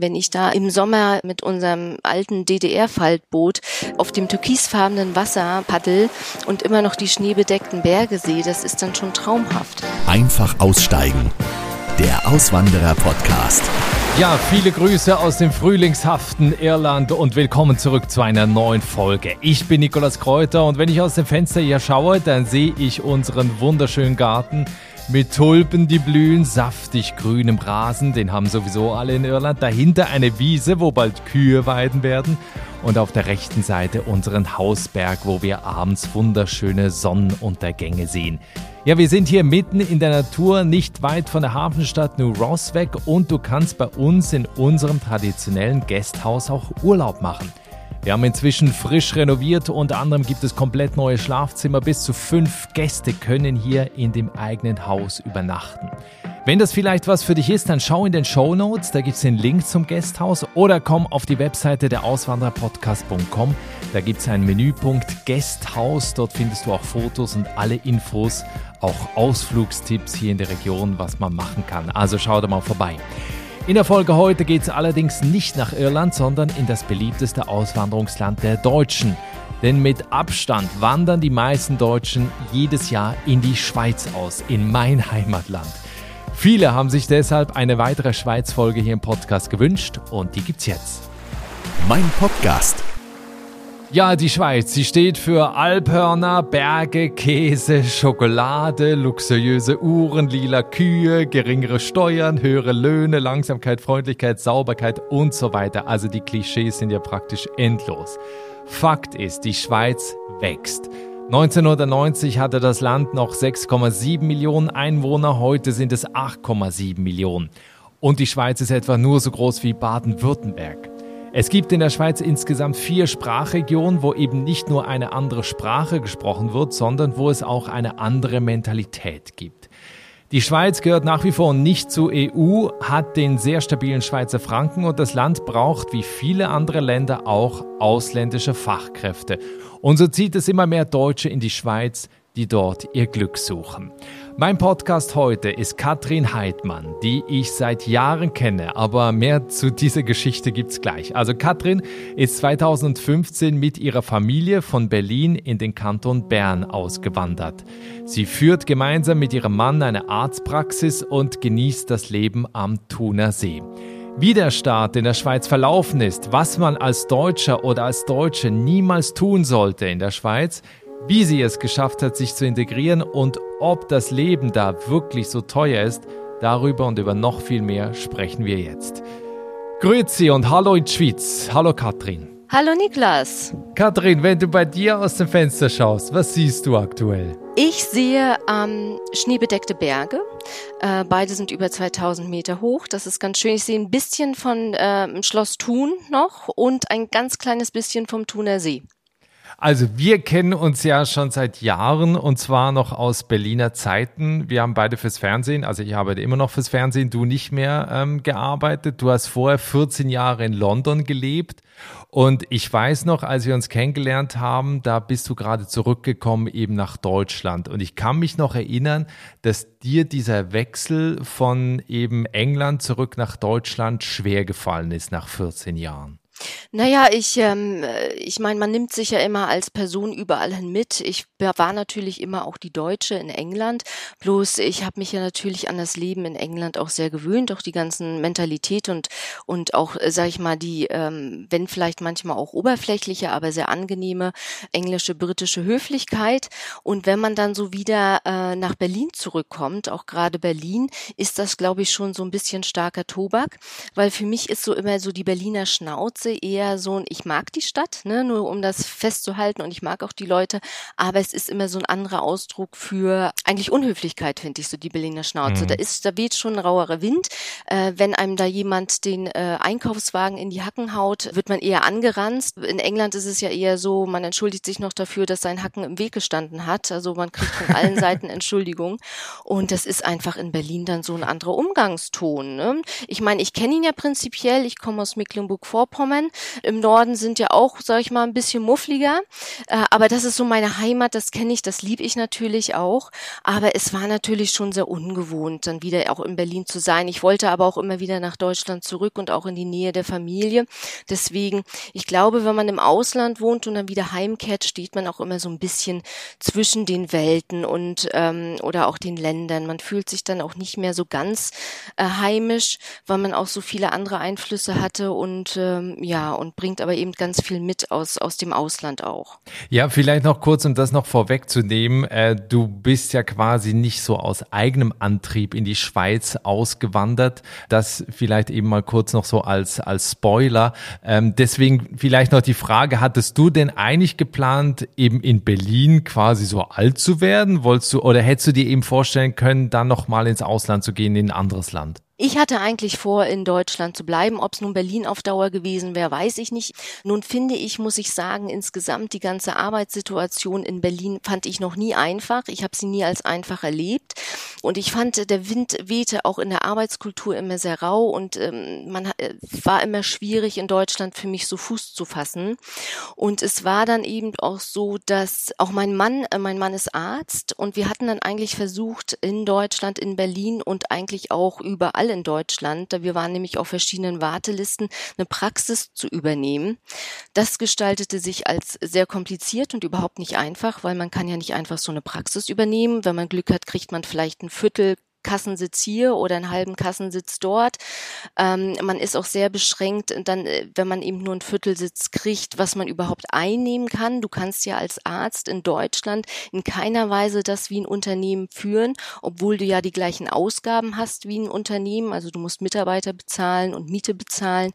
Wenn ich da im Sommer mit unserem alten DDR-Faltboot auf dem türkisfarbenen Wasser paddel und immer noch die schneebedeckten Berge sehe, das ist dann schon traumhaft. Einfach aussteigen. Der Auswanderer-Podcast. Ja, viele Grüße aus dem frühlingshaften Irland und willkommen zurück zu einer neuen Folge. Ich bin Nikolas Kräuter und wenn ich aus dem Fenster hier schaue, dann sehe ich unseren wunderschönen Garten mit Tulpen, die blühen, saftig grünem Rasen, den haben sowieso alle in Irland. Dahinter eine Wiese, wo bald Kühe weiden werden. Und auf der rechten Seite unseren Hausberg, wo wir abends wunderschöne Sonnenuntergänge sehen. Ja, wir sind hier mitten in der Natur, nicht weit von der Hafenstadt New Ross weg und du kannst bei uns in unserem traditionellen Gasthaus auch Urlaub machen. Wir haben inzwischen frisch renoviert, unter anderem gibt es komplett neue Schlafzimmer. Bis zu fünf Gäste können hier in dem eigenen Haus übernachten. Wenn das vielleicht was für dich ist, dann schau in den Show Notes, da gibt es den Link zum Gasthaus oder komm auf die Webseite der Auswandererpodcast.com. Da gibt es einen Menüpunkt Gasthaus, dort findest du auch Fotos und alle Infos, auch Ausflugstipps hier in der Region, was man machen kann. Also schau da mal vorbei. In der Folge heute geht es allerdings nicht nach Irland, sondern in das beliebteste Auswanderungsland der Deutschen. Denn mit Abstand wandern die meisten Deutschen jedes Jahr in die Schweiz aus, in mein Heimatland. Viele haben sich deshalb eine weitere Schweiz-Folge hier im Podcast gewünscht und die gibt's jetzt. Mein Podcast. Ja, die Schweiz, sie steht für Alphörner, Berge, Käse, Schokolade, luxuriöse Uhren, lila Kühe, geringere Steuern, höhere Löhne, Langsamkeit, Freundlichkeit, Sauberkeit und so weiter. Also die Klischees sind ja praktisch endlos. Fakt ist, die Schweiz wächst. 1990 hatte das Land noch 6,7 Millionen Einwohner, heute sind es 8,7 Millionen. Und die Schweiz ist etwa nur so groß wie Baden-Württemberg. Es gibt in der Schweiz insgesamt vier Sprachregionen, wo eben nicht nur eine andere Sprache gesprochen wird, sondern wo es auch eine andere Mentalität gibt. Die Schweiz gehört nach wie vor nicht zur EU, hat den sehr stabilen Schweizer Franken und das Land braucht wie viele andere Länder auch ausländische Fachkräfte. Und so zieht es immer mehr Deutsche in die Schweiz, die dort ihr Glück suchen. Mein Podcast heute ist Katrin Heidmann, die ich seit Jahren kenne, aber mehr zu dieser Geschichte gibt's gleich. Also Katrin ist 2015 mit ihrer Familie von Berlin in den Kanton Bern ausgewandert. Sie führt gemeinsam mit ihrem Mann eine Arztpraxis und genießt das Leben am Thuner See. Wie der Start in der Schweiz verlaufen ist, was man als Deutscher oder als Deutsche niemals tun sollte in der Schweiz, wie sie es geschafft hat, sich zu integrieren und ob das Leben da wirklich so teuer ist, darüber und über noch viel mehr sprechen wir jetzt. Grüezi und hallo in die Schweiz. Hallo Katrin. Hallo Niklas. Katrin, wenn du bei dir aus dem Fenster schaust, was siehst du aktuell? Ich sehe ähm, schneebedeckte Berge. Äh, beide sind über 2000 Meter hoch. Das ist ganz schön. Ich sehe ein bisschen von äh, Schloss Thun noch und ein ganz kleines bisschen vom Thuner See. Also wir kennen uns ja schon seit Jahren und zwar noch aus Berliner Zeiten. Wir haben beide fürs Fernsehen, also ich arbeite immer noch fürs Fernsehen, du nicht mehr ähm, gearbeitet. Du hast vorher 14 Jahre in London gelebt und ich weiß noch, als wir uns kennengelernt haben, da bist du gerade zurückgekommen eben nach Deutschland und ich kann mich noch erinnern, dass dir dieser Wechsel von eben England zurück nach Deutschland schwer gefallen ist nach 14 Jahren. Naja, ich, ähm, ich meine, man nimmt sich ja immer als Person überall hin mit. Ich war natürlich immer auch die Deutsche in England. Bloß ich habe mich ja natürlich an das Leben in England auch sehr gewöhnt, auch die ganzen Mentalität und und auch, äh, sag ich mal, die, ähm, wenn vielleicht manchmal auch oberflächliche, aber sehr angenehme englische, britische Höflichkeit. Und wenn man dann so wieder äh, nach Berlin zurückkommt, auch gerade Berlin, ist das, glaube ich, schon so ein bisschen starker Tobak, weil für mich ist so immer so die Berliner Schnauze Ganze eher so ein, ich mag die Stadt, ne, nur um das festzuhalten und ich mag auch die Leute, aber es ist immer so ein anderer Ausdruck für eigentlich Unhöflichkeit, finde ich, so die Berliner Schnauze. Mhm. Da ist, da weht schon ein rauerer Wind. Äh, wenn einem da jemand den äh, Einkaufswagen in die Hacken haut, wird man eher angeranzt. In England ist es ja eher so, man entschuldigt sich noch dafür, dass sein Hacken im Weg gestanden hat. Also man kriegt von allen Seiten Entschuldigung. Und das ist einfach in Berlin dann so ein anderer Umgangston. Ne? Ich meine, ich kenne ihn ja prinzipiell, ich komme aus Mecklenburg-Vorpommern. Namen. im Norden sind ja auch, sag ich mal, ein bisschen muffliger. Äh, aber das ist so meine Heimat, das kenne ich, das liebe ich natürlich auch. Aber es war natürlich schon sehr ungewohnt, dann wieder auch in Berlin zu sein. Ich wollte aber auch immer wieder nach Deutschland zurück und auch in die Nähe der Familie. Deswegen, ich glaube, wenn man im Ausland wohnt und dann wieder heimkehrt, steht man auch immer so ein bisschen zwischen den Welten und ähm, oder auch den Ländern. Man fühlt sich dann auch nicht mehr so ganz äh, heimisch, weil man auch so viele andere Einflüsse hatte und ähm, ja und bringt aber eben ganz viel mit aus aus dem Ausland auch. Ja, vielleicht noch kurz, um das noch vorwegzunehmen. Äh, du bist ja quasi nicht so aus eigenem Antrieb in die Schweiz ausgewandert. Das vielleicht eben mal kurz noch so als als Spoiler. Ähm, deswegen vielleicht noch die Frage: Hattest du denn eigentlich geplant, eben in Berlin quasi so alt zu werden? Wolltest du oder hättest du dir eben vorstellen können, dann noch mal ins Ausland zu gehen in ein anderes Land? Ich hatte eigentlich vor, in Deutschland zu bleiben. Ob es nun Berlin auf Dauer gewesen wäre, weiß ich nicht. Nun finde ich, muss ich sagen, insgesamt die ganze Arbeitssituation in Berlin fand ich noch nie einfach. Ich habe sie nie als einfach erlebt. Und ich fand, der Wind wehte auch in der Arbeitskultur immer sehr rau und ähm, man äh, war immer schwierig in Deutschland für mich so Fuß zu fassen. Und es war dann eben auch so, dass auch mein Mann, äh, mein Mann ist Arzt und wir hatten dann eigentlich versucht, in Deutschland, in Berlin und eigentlich auch überall in Deutschland, wir waren nämlich auf verschiedenen Wartelisten, eine Praxis zu übernehmen. Das gestaltete sich als sehr kompliziert und überhaupt nicht einfach, weil man kann ja nicht einfach so eine Praxis übernehmen. Wenn man Glück hat, kriegt man vielleicht ein Viertel Kassensitz hier oder einen halben Kassensitz dort. Ähm, man ist auch sehr beschränkt, dann, äh, wenn man eben nur einen Viertelsitz kriegt, was man überhaupt einnehmen kann. Du kannst ja als Arzt in Deutschland in keiner Weise das wie ein Unternehmen führen, obwohl du ja die gleichen Ausgaben hast wie ein Unternehmen. Also du musst Mitarbeiter bezahlen und Miete bezahlen.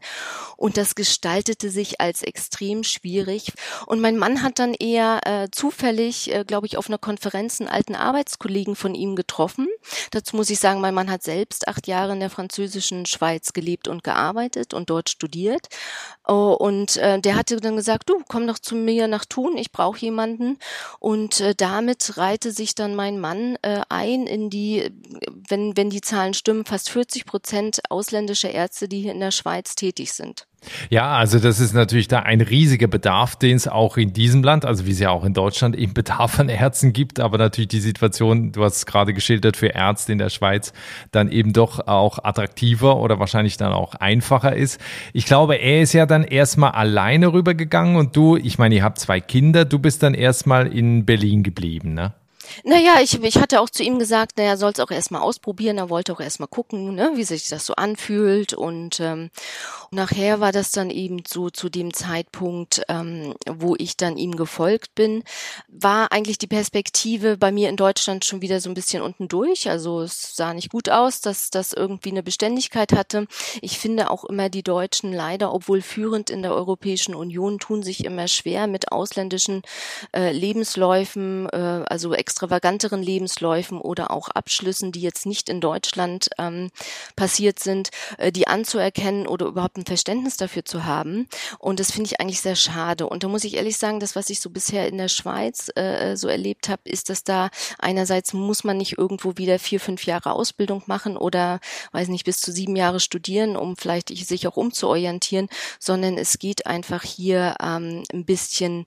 Und das gestaltete sich als extrem schwierig. Und mein Mann hat dann eher äh, zufällig, äh, glaube ich, auf einer Konferenz einen alten Arbeitskollegen von ihm getroffen. Dazu muss ich sagen, mein Mann hat selbst acht Jahre in der französischen Schweiz gelebt und gearbeitet und dort studiert. Oh, und äh, der hatte dann gesagt, du komm doch zu mir nach Thun, ich brauche jemanden. Und äh, damit reihte sich dann mein Mann äh, ein in die, wenn, wenn die Zahlen stimmen, fast 40 Prozent ausländische Ärzte, die hier in der Schweiz tätig sind. Ja, also das ist natürlich da ein riesiger Bedarf, den es auch in diesem Land, also wie es ja auch in Deutschland eben Bedarf an Ärzten gibt, aber natürlich die Situation, du hast es gerade geschildert, für Ärzte in der Schweiz dann eben doch auch attraktiver oder wahrscheinlich dann auch einfacher ist. Ich glaube, er ist ja dann erstmal alleine rübergegangen und du, ich meine, ihr habt zwei Kinder, du bist dann erstmal in Berlin geblieben, ne? Naja, ich, ich hatte auch zu ihm gesagt, naja, soll es auch erstmal ausprobieren, er wollte auch erstmal gucken, ne, wie sich das so anfühlt. Und ähm, nachher war das dann eben so zu dem Zeitpunkt, ähm, wo ich dann ihm gefolgt bin, war eigentlich die Perspektive bei mir in Deutschland schon wieder so ein bisschen unten durch. Also es sah nicht gut aus, dass das irgendwie eine Beständigkeit hatte. Ich finde auch immer die Deutschen leider, obwohl führend in der Europäischen Union, tun sich immer schwer mit ausländischen äh, Lebensläufen, äh, also extravaganteren Lebensläufen oder auch Abschlüssen, die jetzt nicht in Deutschland ähm, passiert sind, äh, die anzuerkennen oder überhaupt ein Verständnis dafür zu haben. Und das finde ich eigentlich sehr schade. Und da muss ich ehrlich sagen, das, was ich so bisher in der Schweiz äh, so erlebt habe, ist, dass da einerseits muss man nicht irgendwo wieder vier, fünf Jahre Ausbildung machen oder, weiß nicht, bis zu sieben Jahre studieren, um vielleicht sich auch umzuorientieren, sondern es geht einfach hier ähm, ein bisschen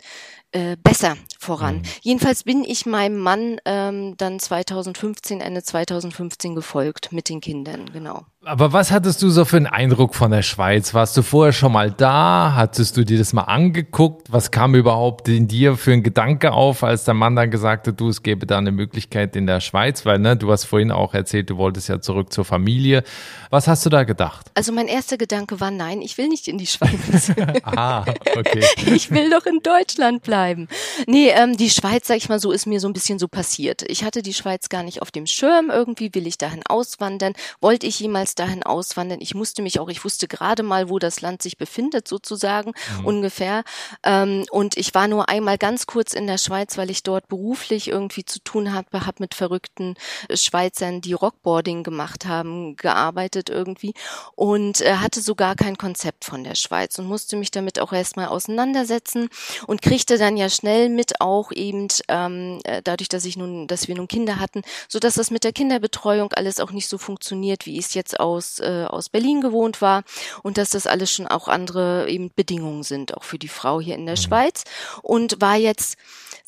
äh, besser voran. Mhm. Jedenfalls bin ich meinem Mann ähm, dann 2015, Ende 2015 gefolgt mit den Kindern, genau. Aber was hattest du so für einen Eindruck von der Schweiz? Warst du vorher schon mal da? Hattest du dir das mal angeguckt? Was kam überhaupt in dir für ein Gedanke auf, als der Mann dann gesagt hat, du, es gäbe da eine Möglichkeit in der Schweiz? Weil, ne, du hast vorhin auch erzählt, du wolltest ja zurück zur Familie. Was hast du da gedacht? Also mein erster Gedanke war, nein, ich will nicht in die Schweiz. ah, okay. Ich will doch in Deutschland bleiben. Nee, ähm, die Schweiz, sag ich mal so, ist mir so ein bisschen so passiert. Ich hatte die Schweiz gar nicht auf dem Schirm. Irgendwie will ich dahin auswandern. Wollte ich jemals dahin auswandern. Ich musste mich auch, ich wusste gerade mal, wo das Land sich befindet, sozusagen, mhm. ungefähr. Ähm, und ich war nur einmal ganz kurz in der Schweiz, weil ich dort beruflich irgendwie zu tun habe, habe mit verrückten Schweizern, die Rockboarding gemacht haben, gearbeitet irgendwie und äh, hatte so gar kein Konzept von der Schweiz und musste mich damit auch erstmal auseinandersetzen und kriegte dann ja schnell mit auch eben ähm, äh, dadurch, dass ich nun, dass wir nun Kinder hatten, so dass das mit der Kinderbetreuung alles auch nicht so funktioniert, wie ich es jetzt aus, äh, aus Berlin gewohnt war und dass das alles schon auch andere eben Bedingungen sind, auch für die Frau hier in der mhm. Schweiz und war jetzt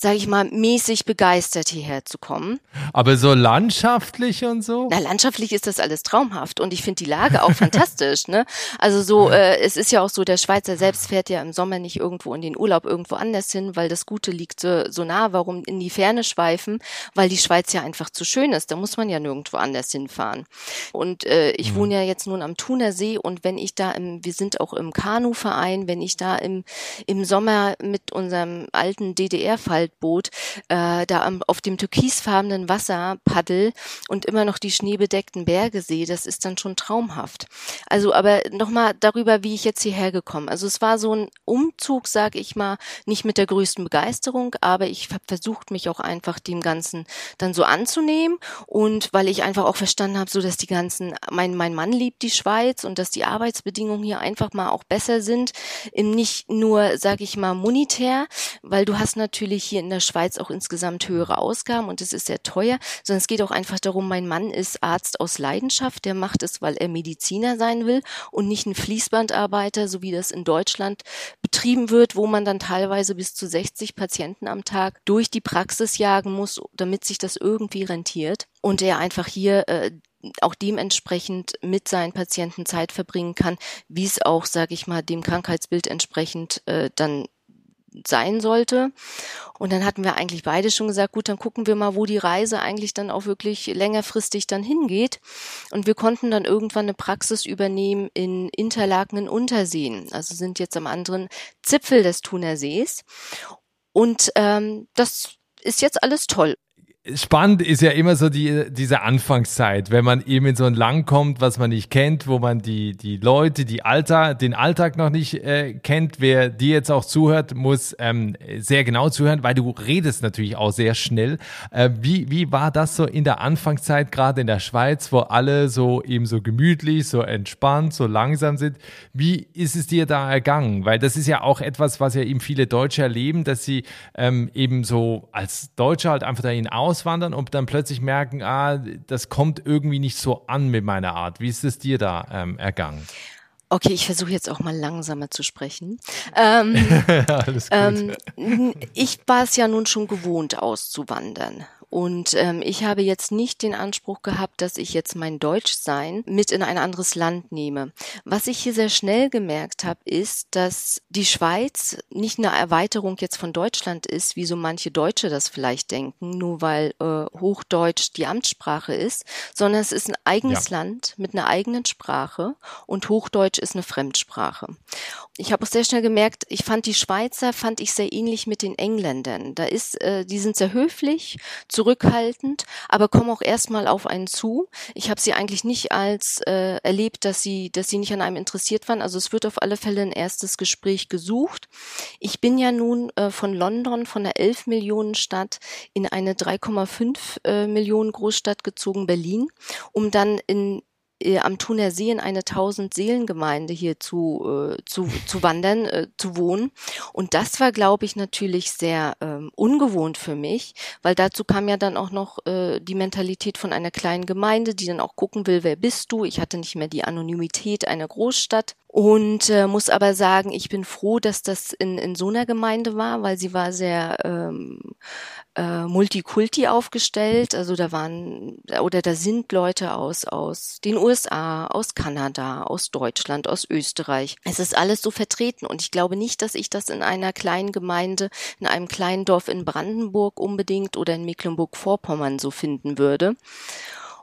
sage ich mal, mäßig begeistert hierher zu kommen. Aber so landschaftlich und so? Na, landschaftlich ist das alles traumhaft und ich finde die Lage auch fantastisch. Ne? Also so, äh, es ist ja auch so, der Schweizer selbst fährt ja im Sommer nicht irgendwo in den Urlaub irgendwo anders hin, weil das Gute liegt so, so nah. Warum in die Ferne schweifen? Weil die Schweiz ja einfach zu schön ist. Da muss man ja nirgendwo anders hinfahren. Und äh, ich mhm. wohne ja jetzt nun am Thuner See und wenn ich da im, wir sind auch im Kanuverein, wenn ich da im, im Sommer mit unserem alten DDR-Fall Motorradboot äh, da am, auf dem türkisfarbenen Wasser paddel und immer noch die schneebedeckten Berge sehe, das ist dann schon traumhaft. Also aber nochmal darüber, wie ich jetzt hierher gekommen. Also es war so ein Umzug, sag ich mal, nicht mit der größten Begeisterung, aber ich habe versucht, mich auch einfach dem Ganzen dann so anzunehmen und weil ich einfach auch verstanden habe, so dass die ganzen, mein, mein Mann liebt die Schweiz und dass die Arbeitsbedingungen hier einfach mal auch besser sind, nicht nur, sag ich mal, monetär, weil du hast natürlich hier in der Schweiz auch insgesamt höhere Ausgaben und es ist sehr teuer, sondern es geht auch einfach darum, mein Mann ist Arzt aus Leidenschaft, der macht es, weil er Mediziner sein will und nicht ein Fließbandarbeiter, so wie das in Deutschland betrieben wird, wo man dann teilweise bis zu 60 Patienten am Tag durch die Praxis jagen muss, damit sich das irgendwie rentiert und er einfach hier äh, auch dementsprechend mit seinen Patienten Zeit verbringen kann, wie es auch, sage ich mal, dem Krankheitsbild entsprechend äh, dann sein sollte. Und dann hatten wir eigentlich beide schon gesagt, gut, dann gucken wir mal, wo die Reise eigentlich dann auch wirklich längerfristig dann hingeht. Und wir konnten dann irgendwann eine Praxis übernehmen in Interlaken in Unterseen. Also sind jetzt am anderen Zipfel des Thunersees. Und ähm, das ist jetzt alles toll spannend ist ja immer so die, diese Anfangszeit, wenn man eben in so ein Land kommt, was man nicht kennt, wo man die, die Leute, die Alter, den Alltag noch nicht äh, kennt. Wer dir jetzt auch zuhört, muss ähm, sehr genau zuhören, weil du redest natürlich auch sehr schnell. Äh, wie, wie war das so in der Anfangszeit, gerade in der Schweiz, wo alle so eben so gemütlich, so entspannt, so langsam sind? Wie ist es dir da ergangen? Weil das ist ja auch etwas, was ja eben viele Deutsche erleben, dass sie ähm, eben so als Deutsche halt einfach dahin aus auswandern und dann plötzlich merken, ah, das kommt irgendwie nicht so an mit meiner Art. Wie ist es dir da ähm, ergangen? Okay, ich versuche jetzt auch mal langsamer zu sprechen. Ähm, Alles gut. Ähm, ich war es ja nun schon gewohnt, auszuwandern. Und ähm, ich habe jetzt nicht den Anspruch gehabt, dass ich jetzt mein Deutschsein mit in ein anderes Land nehme. Was ich hier sehr schnell gemerkt habe, ist, dass die Schweiz nicht eine Erweiterung jetzt von Deutschland ist, wie so manche Deutsche das vielleicht denken, nur weil äh, Hochdeutsch die Amtssprache ist, sondern es ist ein eigenes ja. Land mit einer eigenen Sprache und Hochdeutsch ist eine Fremdsprache. Ich habe auch sehr schnell gemerkt, ich fand die Schweizer, fand ich sehr ähnlich mit den Engländern. Da ist, äh, die sind sehr höflich, zurückhaltend, aber kommen auch erstmal auf einen zu. Ich habe sie eigentlich nicht als äh, erlebt, dass sie, dass sie nicht an einem interessiert waren. Also es wird auf alle Fälle ein erstes Gespräch gesucht. Ich bin ja nun äh, von London, von der 11 Millionen Stadt in eine 3,5 äh, Millionen Großstadt gezogen, Berlin, um dann in am Thuner See in eine tausend Seelengemeinde hier zu, äh, zu, zu wandern, äh, zu wohnen. Und das war, glaube ich, natürlich sehr ähm, ungewohnt für mich, weil dazu kam ja dann auch noch äh, die Mentalität von einer kleinen Gemeinde, die dann auch gucken will, wer bist du? Ich hatte nicht mehr die Anonymität einer Großstadt und äh, muss aber sagen, ich bin froh, dass das in, in so einer Gemeinde war, weil sie war sehr ähm, äh, multikulti aufgestellt. Also da waren oder da sind Leute aus aus den USA, aus Kanada, aus Deutschland, aus Österreich. Es ist alles so vertreten und ich glaube nicht, dass ich das in einer kleinen Gemeinde, in einem kleinen Dorf in Brandenburg unbedingt oder in Mecklenburg-Vorpommern so finden würde.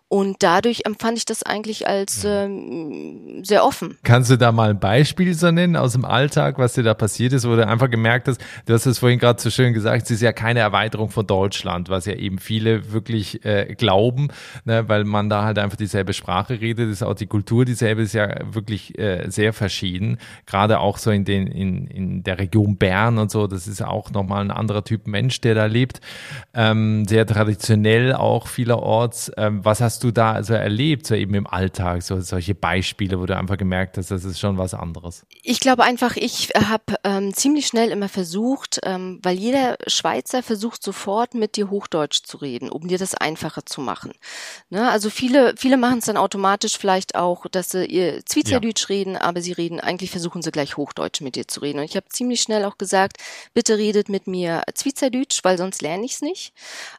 Und dadurch empfand ich das eigentlich als ähm, sehr offen. Kannst du da mal ein Beispiel so nennen aus dem Alltag, was dir da passiert ist, wo du einfach gemerkt hast, du hast es vorhin gerade so schön gesagt, es ist ja keine Erweiterung von Deutschland, was ja eben viele wirklich äh, glauben, ne, weil man da halt einfach dieselbe Sprache redet, ist auch die Kultur dieselbe, ist ja wirklich äh, sehr verschieden. Gerade auch so in, den, in, in der Region Bern und so, das ist auch nochmal ein anderer Typ Mensch, der da lebt. Ähm, sehr traditionell auch vielerorts. Ähm, was hast hast du da also erlebt, so eben im Alltag, so solche Beispiele, wo du einfach gemerkt hast, das ist schon was anderes? Ich glaube einfach, ich habe ähm, ziemlich schnell immer versucht, ähm, weil jeder Schweizer versucht sofort mit dir Hochdeutsch zu reden, um dir das einfacher zu machen. Ne? Also viele, viele machen es dann automatisch vielleicht auch, dass sie ihr Zwiezerdeutsch ja. reden, aber sie reden, eigentlich versuchen sie gleich Hochdeutsch mit dir zu reden. Und ich habe ziemlich schnell auch gesagt, bitte redet mit mir Zwiezerdeutsch, weil sonst lerne ich es nicht.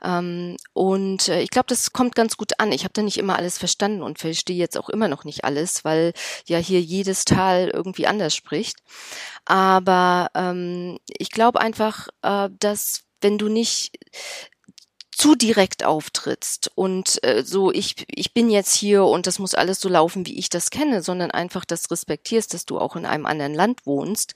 Ähm, und äh, ich glaube, das kommt ganz gut an. Ich habe da nicht immer alles verstanden und verstehe jetzt auch immer noch nicht alles, weil ja hier jedes Tal irgendwie anders spricht. Aber ähm, ich glaube einfach, äh, dass wenn du nicht zu direkt auftrittst und äh, so ich ich bin jetzt hier und das muss alles so laufen, wie ich das kenne, sondern einfach das respektierst, dass du auch in einem anderen Land wohnst,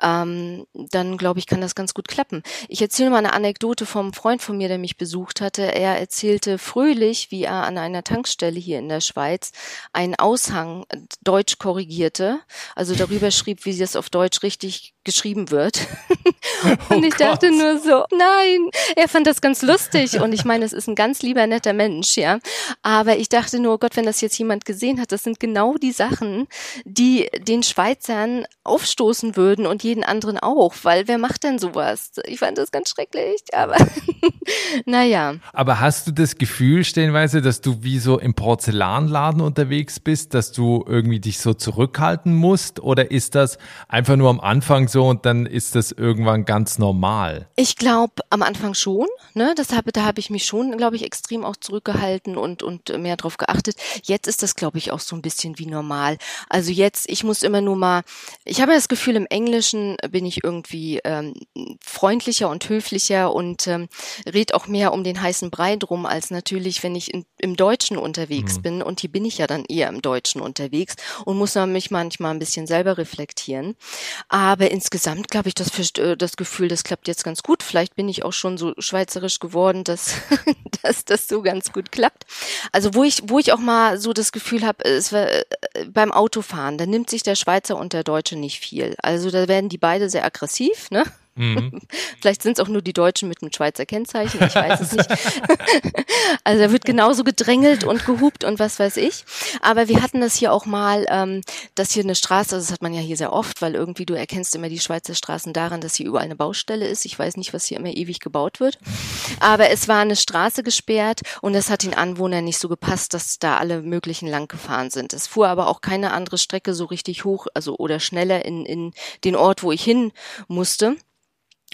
ähm, dann glaube ich, kann das ganz gut klappen. Ich erzähle mal eine Anekdote vom Freund von mir, der mich besucht hatte. Er erzählte fröhlich, wie er an einer Tankstelle hier in der Schweiz einen Aushang Deutsch korrigierte, also darüber schrieb, wie sie es auf Deutsch richtig geschrieben wird. und oh ich Gott. dachte nur so, nein, er fand das ganz lustig und ich meine, es ist ein ganz lieber netter Mensch, ja. Aber ich dachte nur, oh Gott, wenn das jetzt jemand gesehen hat, das sind genau die Sachen, die den Schweizern aufstoßen würden und jeden anderen auch, weil wer macht denn sowas? Ich fand das ganz schrecklich, aber naja. Aber hast du das Gefühl stellenweise, dass du wie so im Porzellanladen unterwegs bist, dass du irgendwie dich so zurückhalten musst oder ist das einfach nur am Anfang so und dann ist das irgendwann ganz normal? Ich glaube am Anfang schon, ne? Das habe, da habe ich mich schon, glaube ich, extrem auch zurückgehalten und und mehr drauf geachtet. Jetzt ist das, glaube ich, auch so ein bisschen wie normal. Also jetzt, ich muss immer nur mal, ich habe das Gefühl, im Englischen bin ich irgendwie ähm, freundlicher und höflicher und ähm, red auch mehr um den heißen Brei drum, als natürlich, wenn ich in, im Deutschen unterwegs mhm. bin. Und hier bin ich ja dann eher im Deutschen unterwegs und muss mich manchmal ein bisschen selber reflektieren. Aber insgesamt glaube ich, das, äh, das Gefühl, das klappt jetzt ganz gut. Vielleicht bin ich auch schon so schweizerisch geworden, dass, dass das so ganz gut klappt. Also wo ich, wo ich auch mal so das Gefühl habe, äh, beim Autofahren, da nimmt sich der Schweizer und der Deutsche nicht viel. Also da werden die beide sehr aggressiv, ne? Mhm. Vielleicht sind es auch nur die Deutschen mit einem Schweizer Kennzeichen, ich weiß es nicht. also da wird genauso gedrängelt und gehupt und was weiß ich. Aber wir hatten das hier auch mal, ähm, dass hier eine Straße, also das hat man ja hier sehr oft, weil irgendwie du erkennst immer die Schweizer Straßen daran, dass hier überall eine Baustelle ist. Ich weiß nicht, was hier immer ewig gebaut wird. Aber es war eine Straße gesperrt und das hat den Anwohnern nicht so gepasst, dass da alle möglichen lang gefahren sind. Es fuhr aber auch keine andere Strecke so richtig hoch, also oder schneller in, in den Ort, wo ich hin musste.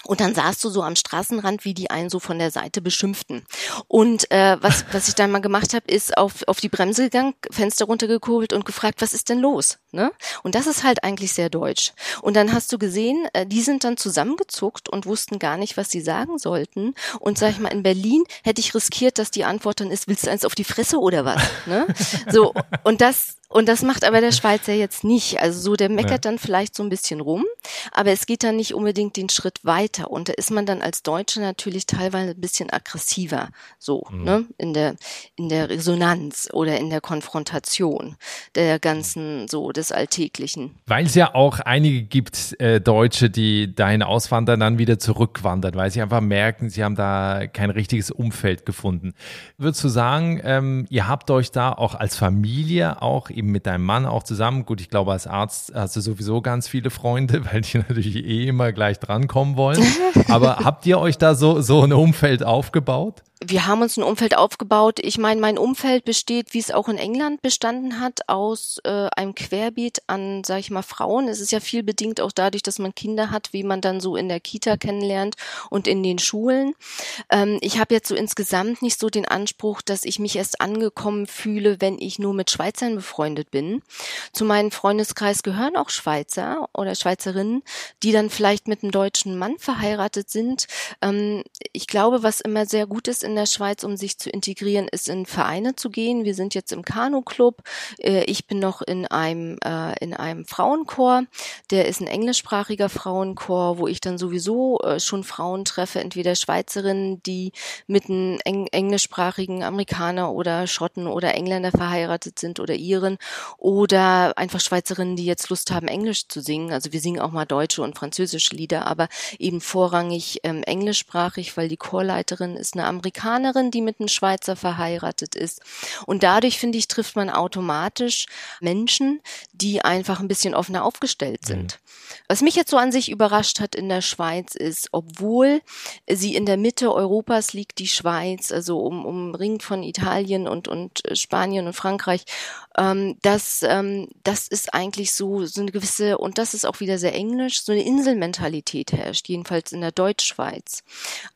Und dann sahst du so am Straßenrand, wie die einen so von der Seite beschimpften. Und äh, was, was ich dann mal gemacht habe, ist auf, auf die Bremse gegangen, Fenster runtergekurbelt und gefragt, was ist denn los? Ne? Und das ist halt eigentlich sehr deutsch. Und dann hast du gesehen, äh, die sind dann zusammengezuckt und wussten gar nicht, was sie sagen sollten. Und sag ich mal, in Berlin hätte ich riskiert, dass die Antwort dann ist, willst du eins auf die Fresse oder was? Ne? So, und das, und das macht aber der Schweizer jetzt nicht. Also so, der meckert ja. dann vielleicht so ein bisschen rum, aber es geht dann nicht unbedingt den Schritt weiter. Und da ist man dann als Deutsche natürlich teilweise ein bisschen aggressiver, so, mhm. ne, in der, in der Resonanz oder in der Konfrontation der ganzen, so, des Alltäglichen. Weil es ja auch einige gibt, äh, Deutsche, die dahin auswandern, dann wieder zurückwandern, weil sie einfach merken, sie haben da kein richtiges Umfeld gefunden. Würdest du sagen, ähm, ihr habt euch da auch als Familie auch eben mit deinem Mann auch zusammen. Gut, ich glaube, als Arzt hast du sowieso ganz viele Freunde, weil die natürlich eh immer gleich drankommen wollen. Aber habt ihr euch da so, so ein Umfeld aufgebaut? Wir haben uns ein Umfeld aufgebaut. Ich meine, mein Umfeld besteht, wie es auch in England bestanden hat, aus äh, einem Querbeet an, sage ich mal, Frauen. Es ist ja viel bedingt auch dadurch, dass man Kinder hat, wie man dann so in der Kita kennenlernt und in den Schulen. Ähm, ich habe jetzt so insgesamt nicht so den Anspruch, dass ich mich erst angekommen fühle, wenn ich nur mit Schweizern befreundet bin. Zu meinem Freundeskreis gehören auch Schweizer oder Schweizerinnen, die dann vielleicht mit einem deutschen Mann verheiratet sind. Ähm, ich glaube, was immer sehr gut ist in der Schweiz, um sich zu integrieren, ist in Vereine zu gehen. Wir sind jetzt im Kanu-Club. Äh, ich bin noch in einem, äh, in einem Frauenchor. Der ist ein englischsprachiger Frauenchor, wo ich dann sowieso äh, schon Frauen treffe, entweder Schweizerinnen, die mit einem eng englischsprachigen Amerikaner oder Schotten oder Engländer verheiratet sind oder Iren oder einfach Schweizerinnen, die jetzt Lust haben, Englisch zu singen. Also wir singen auch mal deutsche und französische Lieder, aber eben vorrangig ähm, englischsprachig, weil die Chorleiterin ist eine Amerikanerin Amerikanerin, die mit einem Schweizer verheiratet ist. Und dadurch, finde ich, trifft man automatisch Menschen, die einfach ein bisschen offener aufgestellt mhm. sind. Mhm. Was mich jetzt so an sich überrascht hat in der Schweiz ist, obwohl sie in der Mitte Europas liegt, die Schweiz, also um, umringt von Italien und, und Spanien und Frankreich, ähm, das, ähm, das ist eigentlich so, so eine gewisse, und das ist auch wieder sehr englisch, so eine Inselmentalität herrscht, jedenfalls in der Deutschschweiz.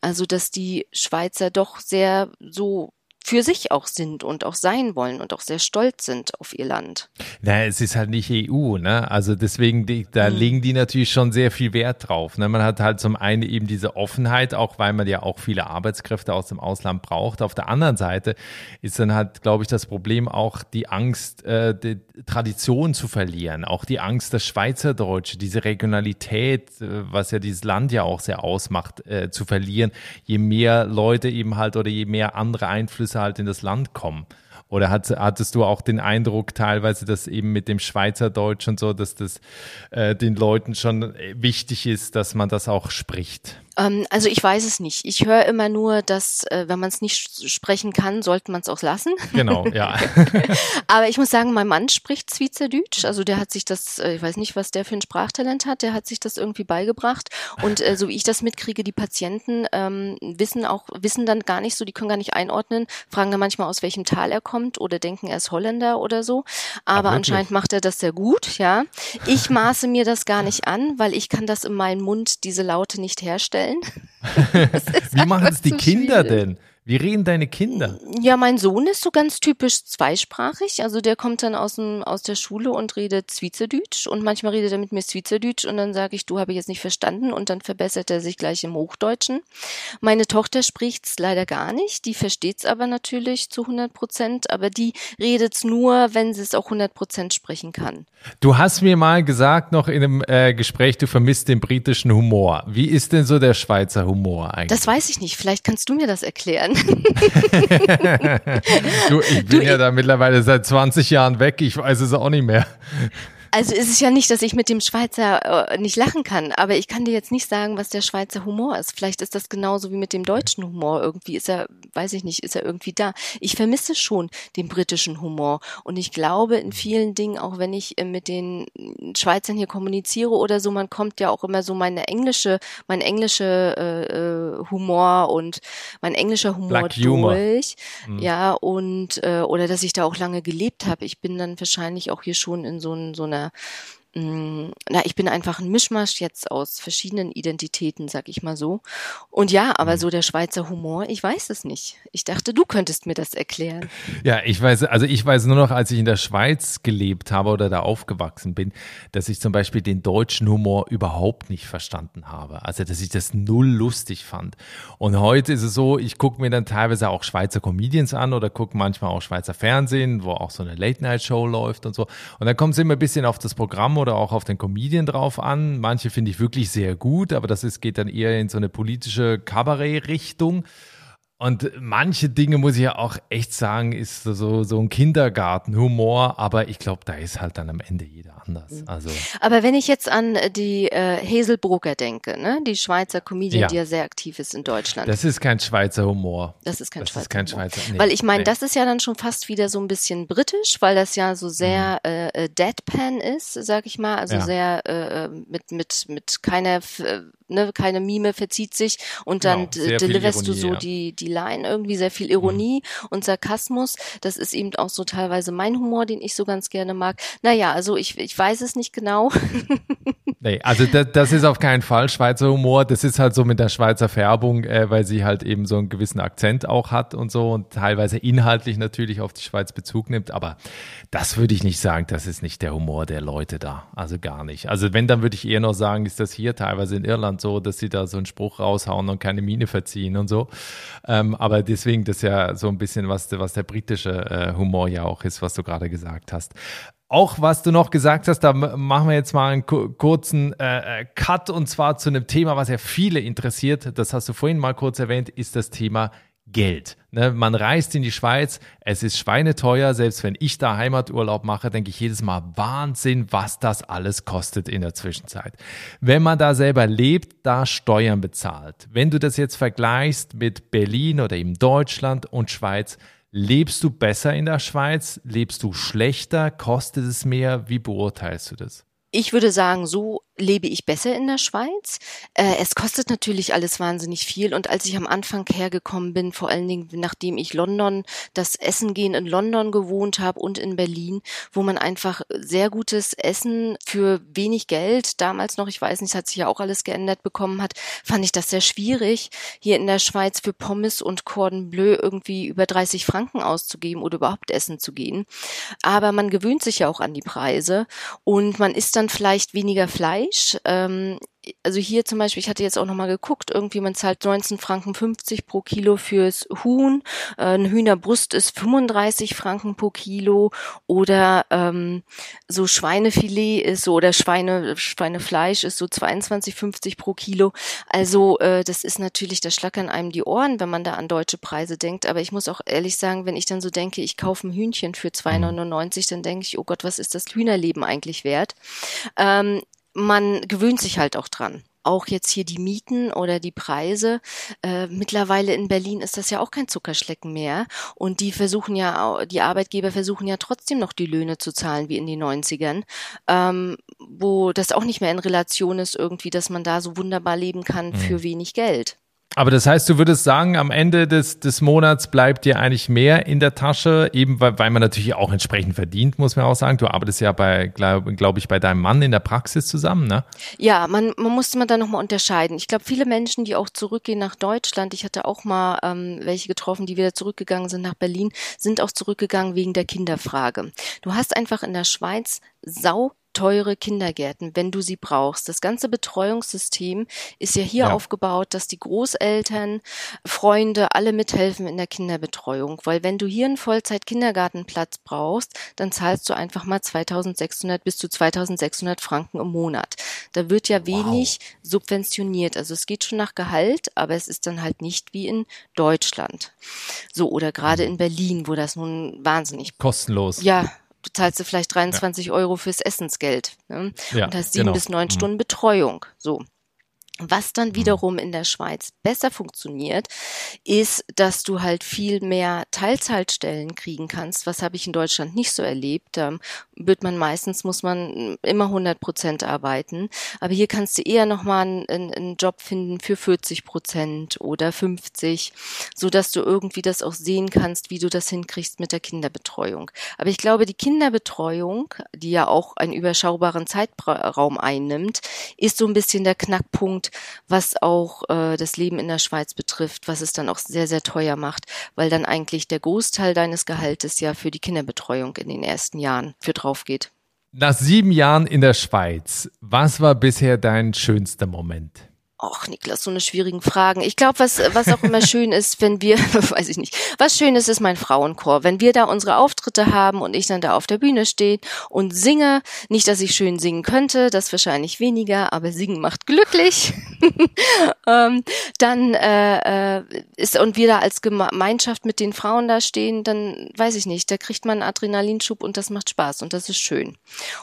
Also, dass die Schweizer doch sehr so für sich auch sind und auch sein wollen und auch sehr stolz sind auf ihr Land. Na, es ist halt nicht EU, ne? Also deswegen, die, da mhm. legen die natürlich schon sehr viel Wert drauf. Ne? Man hat halt zum einen eben diese Offenheit, auch weil man ja auch viele Arbeitskräfte aus dem Ausland braucht. Auf der anderen Seite ist dann halt, glaube ich, das Problem auch die Angst, äh, die Tradition zu verlieren, auch die Angst, das Schweizerdeutsche, diese Regionalität, äh, was ja dieses Land ja auch sehr ausmacht, äh, zu verlieren, je mehr Leute eben halt oder je mehr andere Einflüsse Einflüsse halt in das Land kommen. Oder hat, hattest du auch den Eindruck teilweise, dass eben mit dem Schweizerdeutsch und so, dass das äh, den Leuten schon wichtig ist, dass man das auch spricht? Ähm, also ich weiß es nicht. Ich höre immer nur, dass äh, wenn man es nicht sprechen kann, sollte man es auch lassen. Genau, ja. Aber ich muss sagen, mein Mann spricht Schweizerdeutsch. Also der hat sich das, äh, ich weiß nicht, was der für ein Sprachtalent hat, der hat sich das irgendwie beigebracht. Und äh, so wie ich das mitkriege, die Patienten ähm, wissen auch, wissen dann gar nicht so, die können gar nicht einordnen, fragen dann manchmal, aus welchem Tal er kommt oder denken, er ist Holländer oder so. Aber Ach, anscheinend macht er das sehr gut, ja. Ich maße mir das gar nicht an, weil ich kann das in meinem Mund, diese Laute nicht herstellen Wie machen es die Kinder schwierig. denn? Wie reden deine Kinder? Ja, mein Sohn ist so ganz typisch zweisprachig. Also der kommt dann aus, dem, aus der Schule und redet Zwiezerdütsch und manchmal redet er mit mir Zwiezerdütsch und dann sage ich, du habe ich jetzt nicht verstanden und dann verbessert er sich gleich im Hochdeutschen. Meine Tochter spricht's leider gar nicht, die versteht's aber natürlich zu 100 Prozent, aber die redet's nur, wenn sie es auch 100 Prozent sprechen kann. Du hast mir mal gesagt noch in einem äh, Gespräch, du vermisst den britischen Humor. Wie ist denn so der Schweizer Humor eigentlich? Das weiß ich nicht, vielleicht kannst du mir das erklären. du, ich bin du, ja da mittlerweile seit 20 Jahren weg, ich weiß es auch nicht mehr. Also es ist ja nicht, dass ich mit dem Schweizer äh, nicht lachen kann, aber ich kann dir jetzt nicht sagen, was der Schweizer Humor ist. Vielleicht ist das genauso wie mit dem deutschen Humor. Irgendwie ist er, weiß ich nicht, ist er irgendwie da. Ich vermisse schon den britischen Humor und ich glaube in vielen Dingen, auch wenn ich äh, mit den Schweizern hier kommuniziere oder so, man kommt ja auch immer so meine englische, mein englische äh, äh Humor und mein englischer Humor Black durch. Humor. Mhm. Ja und äh, oder dass ich da auch lange gelebt habe. Ich bin dann wahrscheinlich auch hier schon in so, ein, so einer Yeah. Na, ich bin einfach ein Mischmasch jetzt aus verschiedenen Identitäten, sag ich mal so. Und ja, aber mhm. so der Schweizer Humor, ich weiß es nicht. Ich dachte, du könntest mir das erklären. Ja, ich weiß, also ich weiß nur noch, als ich in der Schweiz gelebt habe oder da aufgewachsen bin, dass ich zum Beispiel den deutschen Humor überhaupt nicht verstanden habe. Also, dass ich das null lustig fand. Und heute ist es so, ich gucke mir dann teilweise auch Schweizer Comedians an oder gucke manchmal auch Schweizer Fernsehen, wo auch so eine Late-Night-Show läuft und so. Und dann kommt es immer ein bisschen auf das Programm oder auch auf den Comedian drauf an. Manche finde ich wirklich sehr gut, aber das ist, geht dann eher in so eine politische Kabarett-Richtung. Und manche Dinge, muss ich ja auch echt sagen, ist so, so ein Kindergartenhumor, aber ich glaube, da ist halt dann am Ende jeder anders. Mhm. Also. Aber wenn ich jetzt an die äh, Hazel Brugger denke, ne, die Schweizer Comedian, ja. die ja sehr aktiv ist in Deutschland. Das ist kein Schweizer Humor. Das ist kein das Schweizer ist kein Humor. Schweizer, nee, Weil ich meine, nee. das ist ja dann schon fast wieder so ein bisschen britisch, weil das ja so sehr mhm. äh, Deadpan ist, sag ich mal, also ja. sehr äh, mit, mit, mit keiner, ne, keine Mime verzieht sich und dann genau, deliverst du so ja. die, die Line irgendwie, sehr viel Ironie mhm. und Sarkasmus. Das ist eben auch so teilweise mein Humor, den ich so ganz gerne mag. Naja, also ich, ich weiß es nicht genau. nee, also das, das ist auf keinen Fall Schweizer Humor. Das ist halt so mit der Schweizer Färbung, äh, weil sie halt eben so einen gewissen Akzent auch hat und so und teilweise inhaltlich natürlich auf die Schweiz Bezug nimmt. Aber das würde ich nicht sagen, das ist nicht der Humor der Leute da. Also gar nicht. Also wenn, dann würde ich eher noch sagen, ist das hier teilweise in Irland so, dass sie da so einen Spruch raushauen und keine Miene verziehen und so. Ähm, aber deswegen, das ist ja so ein bisschen, was, was der britische äh, Humor ja auch ist, was du gerade gesagt hast. Auch was du noch gesagt hast, da machen wir jetzt mal einen kurzen äh, äh, Cut und zwar zu einem Thema, was ja viele interessiert. Das hast du vorhin mal kurz erwähnt, ist das Thema Geld. Ne, man reist in die Schweiz, es ist schweineteuer. Selbst wenn ich da Heimaturlaub mache, denke ich jedes Mal Wahnsinn, was das alles kostet in der Zwischenzeit. Wenn man da selber lebt, da Steuern bezahlt. Wenn du das jetzt vergleichst mit Berlin oder eben Deutschland und Schweiz, lebst du besser in der Schweiz? Lebst du schlechter? Kostet es mehr? Wie beurteilst du das? Ich würde sagen, so lebe ich besser in der Schweiz. Äh, es kostet natürlich alles wahnsinnig viel. Und als ich am Anfang hergekommen bin, vor allen Dingen nachdem ich London, das Essen gehen in London gewohnt habe und in Berlin, wo man einfach sehr gutes Essen für wenig Geld, damals noch, ich weiß nicht, hat sich ja auch alles geändert bekommen hat, fand ich das sehr schwierig, hier in der Schweiz für Pommes und Cordon Bleu irgendwie über 30 Franken auszugeben oder überhaupt essen zu gehen. Aber man gewöhnt sich ja auch an die Preise und man isst dann vielleicht weniger Fleisch Fleisch. Ähm, also hier zum Beispiel, ich hatte jetzt auch nochmal geguckt, irgendwie man zahlt 19 Franken 50 pro Kilo fürs Huhn, äh, eine Hühnerbrust ist 35 Franken pro Kilo oder ähm, so Schweinefilet ist so oder Schweine, Schweinefleisch ist so 22,50 pro Kilo. Also äh, das ist natürlich, das schlackern einem die Ohren, wenn man da an deutsche Preise denkt. Aber ich muss auch ehrlich sagen, wenn ich dann so denke, ich kaufe ein Hühnchen für 2,99, dann denke ich, oh Gott, was ist das Hühnerleben eigentlich wert? Ähm, man gewöhnt sich halt auch dran. Auch jetzt hier die Mieten oder die Preise. Äh, mittlerweile in Berlin ist das ja auch kein Zuckerschlecken mehr. Und die versuchen ja, die Arbeitgeber versuchen ja trotzdem noch die Löhne zu zahlen wie in den 90ern, ähm, wo das auch nicht mehr in Relation ist irgendwie, dass man da so wunderbar leben kann mhm. für wenig Geld. Aber das heißt, du würdest sagen, am Ende des, des Monats bleibt dir eigentlich mehr in der Tasche, eben weil, weil man natürlich auch entsprechend verdient, muss man auch sagen. Du arbeitest ja bei, glaube glaub ich, bei deinem Mann in der Praxis zusammen, ne? Ja, man, man musste man da nochmal unterscheiden. Ich glaube, viele Menschen, die auch zurückgehen nach Deutschland, ich hatte auch mal ähm, welche getroffen, die wieder zurückgegangen sind nach Berlin, sind auch zurückgegangen wegen der Kinderfrage. Du hast einfach in der Schweiz sau teure Kindergärten, wenn du sie brauchst. Das ganze Betreuungssystem ist ja hier ja. aufgebaut, dass die Großeltern, Freunde alle mithelfen in der Kinderbetreuung. Weil wenn du hier einen Vollzeit-Kindergartenplatz brauchst, dann zahlst du einfach mal 2600 bis zu 2600 Franken im Monat. Da wird ja wenig wow. subventioniert. Also es geht schon nach Gehalt, aber es ist dann halt nicht wie in Deutschland. So, oder gerade mhm. in Berlin, wo das nun wahnsinnig kostenlos. Ja, du zahlst du vielleicht 23 ja. Euro fürs Essensgeld ne? ja, und hast sieben genau. bis neun mhm. Stunden Betreuung. So. Was dann mhm. wiederum in der Schweiz besser funktioniert, ist, dass du halt viel mehr Teilzeitstellen kriegen kannst. Was habe ich in Deutschland nicht so erlebt. Ähm, wird man meistens, muss man immer 100 Prozent arbeiten. Aber hier kannst du eher nochmal einen, einen Job finden für 40 Prozent oder 50, so dass du irgendwie das auch sehen kannst, wie du das hinkriegst mit der Kinderbetreuung. Aber ich glaube, die Kinderbetreuung, die ja auch einen überschaubaren Zeitraum einnimmt, ist so ein bisschen der Knackpunkt, was auch äh, das Leben in der Schweiz betrifft, was es dann auch sehr, sehr teuer macht, weil dann eigentlich der Großteil deines Gehaltes ja für die Kinderbetreuung in den ersten Jahren für drauf geht. Nach sieben Jahren in der Schweiz, was war bisher dein schönster Moment? Och, Niklas, so eine schwierigen Fragen. Ich glaube, was, was auch immer schön ist, wenn wir, weiß ich nicht, was schön ist, ist mein Frauenchor. Wenn wir da unsere Auftritte haben und ich dann da auf der Bühne stehe und singe, nicht, dass ich schön singen könnte, das wahrscheinlich weniger, aber singen macht glücklich. ähm, dann äh, äh, ist und wir da als Gemeinschaft mit den Frauen da stehen, dann weiß ich nicht, da kriegt man einen Adrenalinschub und das macht Spaß und das ist schön.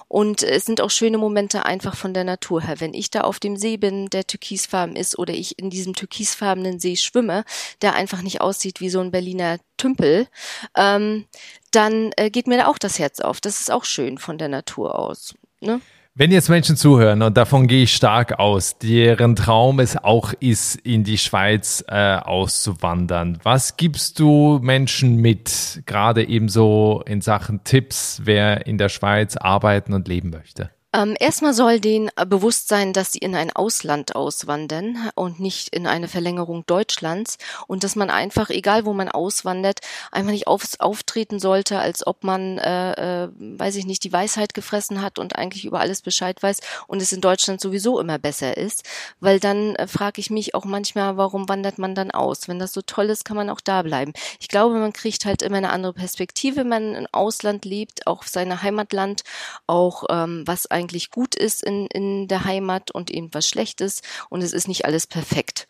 Und es sind auch schöne Momente einfach von der Natur her. Wenn ich da auf dem See bin, der Türkis türkisfarben ist oder ich in diesem türkisfarbenen See schwimme, der einfach nicht aussieht wie so ein Berliner Tümpel, ähm, dann äh, geht mir da auch das Herz auf. Das ist auch schön von der Natur aus. Ne? Wenn jetzt Menschen zuhören, und davon gehe ich stark aus, deren Traum es auch ist, in die Schweiz äh, auszuwandern, was gibst du Menschen mit, gerade ebenso in Sachen Tipps, wer in der Schweiz arbeiten und leben möchte? Ähm, erstmal soll denen äh, bewusst sein, dass sie in ein Ausland auswandern und nicht in eine Verlängerung Deutschlands und dass man einfach, egal wo man auswandert, einfach nicht aufs, auftreten sollte, als ob man, äh, äh, weiß ich nicht, die Weisheit gefressen hat und eigentlich über alles Bescheid weiß und es in Deutschland sowieso immer besser ist, weil dann äh, frage ich mich auch manchmal, warum wandert man dann aus? Wenn das so toll ist, kann man auch da bleiben. Ich glaube, man kriegt halt immer eine andere Perspektive, wenn man im Ausland lebt, auch seine Heimatland, auch ähm, was eigentlich gut ist in, in der Heimat und eben was Schlechtes und es ist nicht alles perfekt.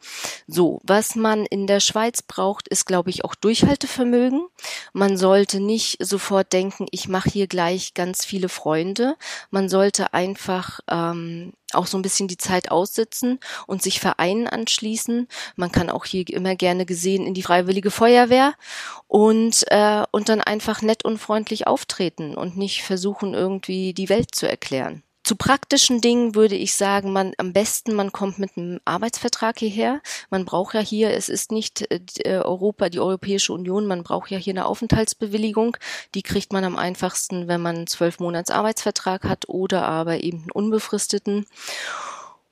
So, was man in der Schweiz braucht, ist, glaube ich, auch Durchhaltevermögen. Man sollte nicht sofort denken, ich mache hier gleich ganz viele Freunde. Man sollte einfach ähm, auch so ein bisschen die Zeit aussitzen und sich Vereinen anschließen. Man kann auch hier immer gerne gesehen in die Freiwillige Feuerwehr und, äh, und dann einfach nett und freundlich auftreten und nicht versuchen, irgendwie die Welt zu erklären. Zu praktischen Dingen würde ich sagen, man am besten, man kommt mit einem Arbeitsvertrag hierher. Man braucht ja hier, es ist nicht äh, Europa, die Europäische Union, man braucht ja hier eine Aufenthaltsbewilligung. Die kriegt man am einfachsten, wenn man einen zwölf Monats Arbeitsvertrag hat oder aber eben einen unbefristeten.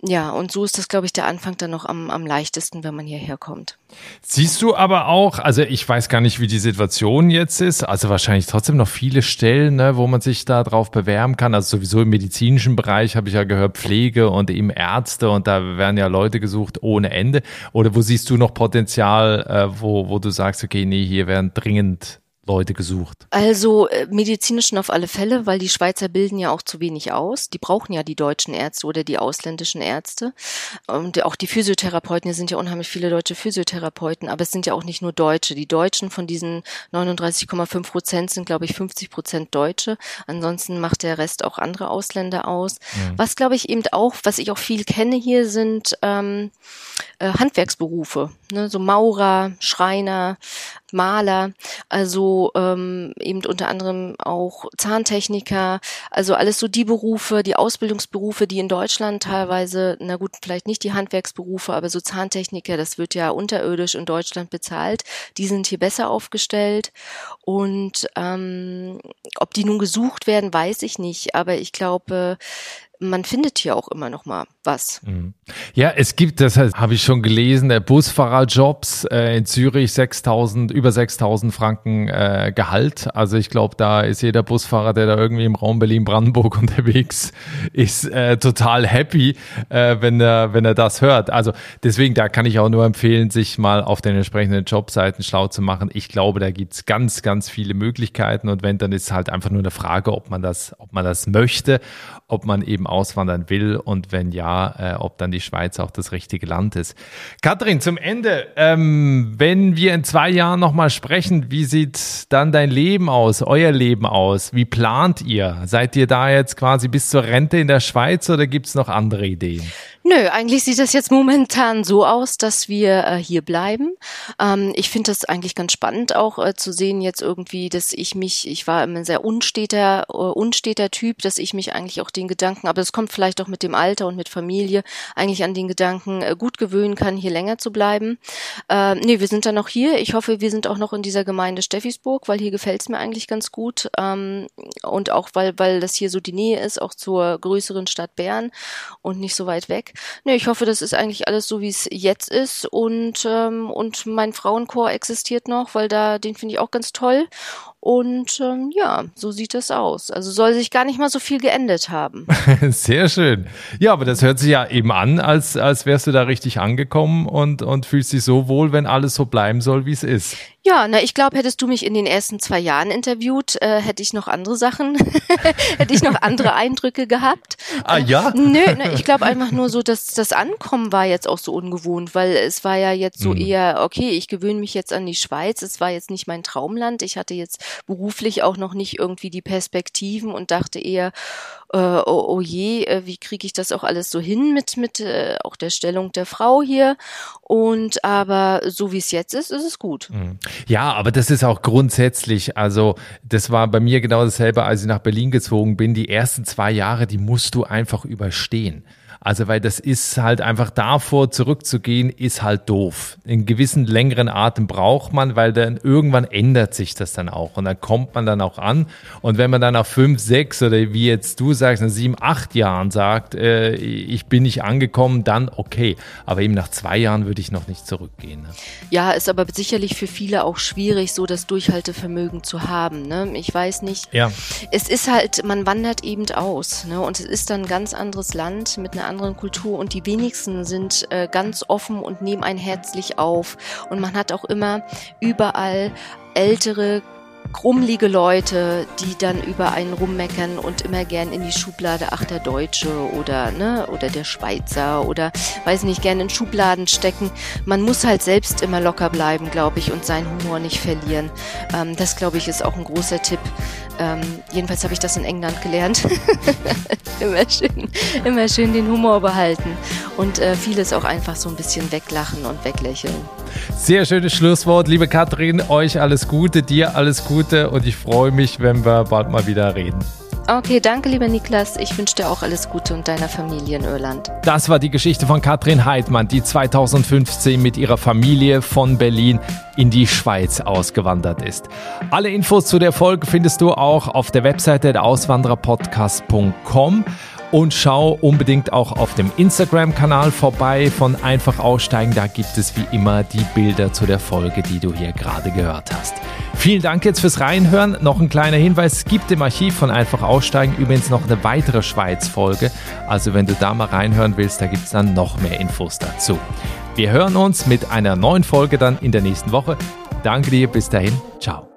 Ja, und so ist das, glaube ich, der Anfang dann noch am, am leichtesten, wenn man hierher kommt. Siehst du aber auch, also ich weiß gar nicht, wie die Situation jetzt ist, also wahrscheinlich trotzdem noch viele Stellen, ne, wo man sich da drauf bewerben kann. Also sowieso im medizinischen Bereich habe ich ja gehört, Pflege und eben Ärzte und da werden ja Leute gesucht ohne Ende. Oder wo siehst du noch Potenzial, äh, wo, wo du sagst, okay, nee, hier werden dringend Leute gesucht? Also äh, medizinischen auf alle Fälle, weil die Schweizer bilden ja auch zu wenig aus. Die brauchen ja die deutschen Ärzte oder die ausländischen Ärzte. Und auch die Physiotherapeuten, hier sind ja unheimlich viele deutsche Physiotherapeuten, aber es sind ja auch nicht nur Deutsche. Die Deutschen von diesen 39,5 Prozent sind, glaube ich, 50 Prozent Deutsche. Ansonsten macht der Rest auch andere Ausländer aus. Mhm. Was, glaube ich, eben auch, was ich auch viel kenne hier, sind ähm, äh, Handwerksberufe, ne? so Maurer, Schreiner, Maler, also ähm, eben unter anderem auch Zahntechniker, also alles so die Berufe, die Ausbildungsberufe, die in Deutschland teilweise, na gut, vielleicht nicht die Handwerksberufe, aber so Zahntechniker, das wird ja unterirdisch in Deutschland bezahlt, die sind hier besser aufgestellt. Und ähm, ob die nun gesucht werden, weiß ich nicht, aber ich glaube, man findet hier auch immer noch mal was. Mhm. Ja, es gibt, das habe ich schon gelesen, der Busfahrerjobs äh, in Zürich 6000, über 6000 Franken äh, Gehalt. Also ich glaube, da ist jeder Busfahrer, der da irgendwie im Raum Berlin-Brandenburg unterwegs ist, äh, total happy, äh, wenn er, wenn er das hört. Also deswegen, da kann ich auch nur empfehlen, sich mal auf den entsprechenden Jobseiten schlau zu machen. Ich glaube, da gibt's ganz, ganz viele Möglichkeiten und wenn, dann ist halt einfach nur eine Frage, ob man das, ob man das möchte, ob man eben auswandern will und wenn ja, äh, ob dann die Schweiz auch das richtige Land ist. Kathrin, zum Ende, ähm, wenn wir in zwei Jahren nochmal sprechen, wie sieht dann dein Leben aus, euer Leben aus? Wie plant ihr? Seid ihr da jetzt quasi bis zur Rente in der Schweiz oder gibt's noch andere Ideen? Nö, eigentlich sieht das jetzt momentan so aus, dass wir äh, hier bleiben. Ähm, ich finde das eigentlich ganz spannend auch äh, zu sehen jetzt irgendwie, dass ich mich, ich war immer ein sehr unsteter, äh, unsteter Typ, dass ich mich eigentlich auch den Gedanken, aber es kommt vielleicht auch mit dem Alter und mit Familie, eigentlich an den Gedanken äh, gut gewöhnen kann, hier länger zu bleiben. Äh, nee, wir sind dann noch hier. Ich hoffe, wir sind auch noch in dieser Gemeinde Steffisburg, weil hier gefällt's mir eigentlich ganz gut. Ähm, und auch weil, weil das hier so die Nähe ist, auch zur größeren Stadt Bern und nicht so weit weg. Nee, ich hoffe, das ist eigentlich alles so, wie es jetzt ist. Und, ähm, und mein Frauenchor existiert noch, weil da, den finde ich auch ganz toll. Und ähm, ja, so sieht es aus. Also soll sich gar nicht mal so viel geändert haben. Sehr schön. Ja, aber das hört sich ja eben an, als, als wärst du da richtig angekommen und, und fühlst dich so wohl, wenn alles so bleiben soll, wie es ist. Ja, na, ich glaube, hättest du mich in den ersten zwei Jahren interviewt, äh, hätte ich noch andere Sachen, hätte ich noch andere Eindrücke gehabt. Ah ja? Äh, nö, na, ich glaube einfach nur so, dass das Ankommen war jetzt auch so ungewohnt, weil es war ja jetzt so mhm. eher, okay, ich gewöhne mich jetzt an die Schweiz, es war jetzt nicht mein Traumland, ich hatte jetzt beruflich auch noch nicht irgendwie die Perspektiven und dachte eher, äh, oh, oh je, äh, wie kriege ich das auch alles so hin mit mit äh, auch der Stellung der Frau hier und aber so wie es jetzt ist, ist es gut. Mhm. Ja, aber das ist auch grundsätzlich, also das war bei mir genau dasselbe, als ich nach Berlin gezogen bin. Die ersten zwei Jahre, die musst du einfach überstehen. Also weil das ist halt einfach davor zurückzugehen, ist halt doof. In gewissen längeren Atem braucht man, weil dann irgendwann ändert sich das dann auch und dann kommt man dann auch an. Und wenn man dann nach fünf, sechs oder wie jetzt du sagst, nach sieben, acht Jahren sagt, äh, ich bin nicht angekommen, dann okay. Aber eben nach zwei Jahren würde ich noch nicht zurückgehen. Ne? Ja, ist aber sicherlich für viele auch schwierig, so das Durchhaltevermögen zu haben. Ne? Ich weiß nicht. Ja. Es ist halt, man wandert eben aus. Ne? Und es ist dann ein ganz anderes Land mit einer anderen Kultur und die wenigsten sind äh, ganz offen und nehmen einen herzlich auf. Und man hat auch immer überall ältere krummelige Leute, die dann über einen rummeckern und immer gern in die Schublade, ach der Deutsche oder ne oder der Schweizer oder weiß nicht gern in Schubladen stecken. Man muss halt selbst immer locker bleiben, glaube ich, und seinen Humor nicht verlieren. Ähm, das glaube ich ist auch ein großer Tipp. Ähm, jedenfalls habe ich das in England gelernt. immer schön, immer schön den Humor behalten und äh, vieles auch einfach so ein bisschen weglachen und weglächeln. Sehr schönes Schlusswort, liebe Katrin. Euch alles Gute, dir alles Gute und ich freue mich, wenn wir bald mal wieder reden. Okay, danke, lieber Niklas. Ich wünsche dir auch alles Gute und deiner Familie in Irland. Das war die Geschichte von Katrin Heidmann, die 2015 mit ihrer Familie von Berlin in die Schweiz ausgewandert ist. Alle Infos zu der Folge findest du auch auf der Webseite der Auswandererpodcast.com und schau unbedingt auch auf dem Instagram-Kanal vorbei von Einfach Aussteigen. Da gibt es wie immer die Bilder zu der Folge, die du hier gerade gehört hast. Vielen Dank jetzt fürs Reinhören. Noch ein kleiner Hinweis, es gibt im Archiv von Einfach Aussteigen übrigens noch eine weitere Schweiz-Folge. Also wenn du da mal reinhören willst, da gibt es dann noch mehr Infos dazu. Wir hören uns mit einer neuen Folge dann in der nächsten Woche. Danke dir, bis dahin, ciao.